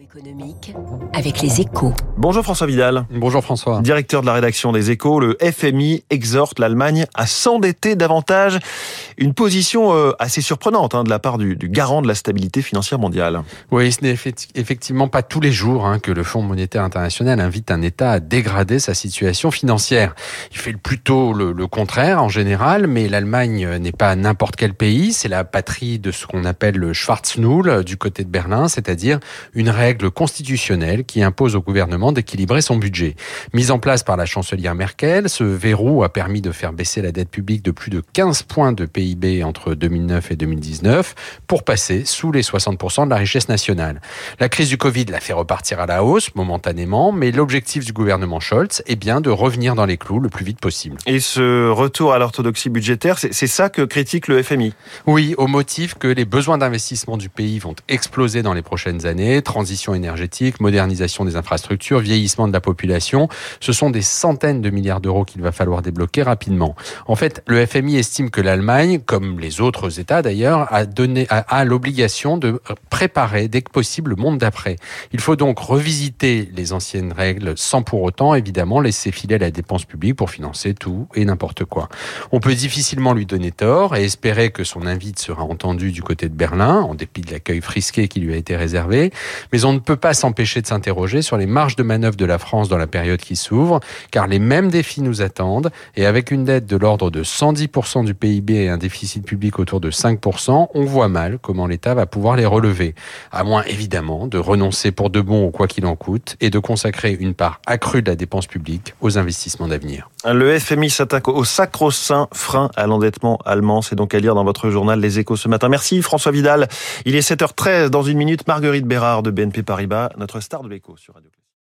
économique avec les échos. Bonjour François Vidal. Bonjour François. Directeur de la rédaction des échos, le FMI exhorte l'Allemagne à s'endetter davantage. Une position euh, assez surprenante hein, de la part du, du, garant de la stabilité financière mondiale. Oui, ce n'est effectivement pas tous les jours hein, que le Fonds monétaire international invite un État à dégrader sa situation financière. Il fait plutôt le, le contraire en général, mais l'Allemagne n'est pas n'importe quel pays. C'est la patrie de ce qu'on appelle le Schwarznull du côté de Berlin, c'est-à-dire une règle constitutionnelle qui impose au gouvernement d'équilibrer son budget. Mise en place par la chancelière Merkel, ce verrou a permis de faire baisser la dette publique de plus de 15 points de PIB entre 2009 et 2019 pour passer sous les 60% de la richesse nationale. La crise du Covid l'a fait repartir à la hausse momentanément, mais l'objectif du gouvernement Scholz est bien de revenir dans les clous le plus vite possible. Et ce retour à l'orthodoxie budgétaire, c'est ça que critique le FMI Oui, au motif que les besoins d'investissement du pays vont exploser dans les prochaines années, transition énergétique, modernisation des infrastructures, vieillissement de la population. Ce sont des centaines de milliards d'euros qu'il va falloir débloquer rapidement. En fait, le FMI estime que l'Allemagne, comme les autres États d'ailleurs, a a, l'obligation de préparer dès que possible le monde d'après. Il faut donc revisiter les anciennes règles sans pour autant évidemment laisser filer la dépense publique pour financer tout et n'importe quoi. On peut difficilement lui donner tort et espérer que son invite sera entendu du côté de Berlin en dépit de l'accueil frisqué qui lui a été réservé, on ne peut pas s'empêcher de s'interroger sur les marges de manœuvre de la France dans la période qui s'ouvre, car les mêmes défis nous attendent, et avec une dette de l'ordre de 110% du PIB et un déficit public autour de 5%, on voit mal comment l'État va pouvoir les relever, à moins évidemment de renoncer pour de bon au quoi qu'il en coûte, et de consacrer une part accrue de la dépense publique aux investissements d'avenir. Le FMI s'attaque au sacro-saint frein à l'endettement allemand, c'est donc à lire dans votre journal Les Échos ce matin. Merci François Vidal. Il est 7h13 dans une minute, Marguerite Bérard de BNP Paribas, notre star de l'écho sur Radio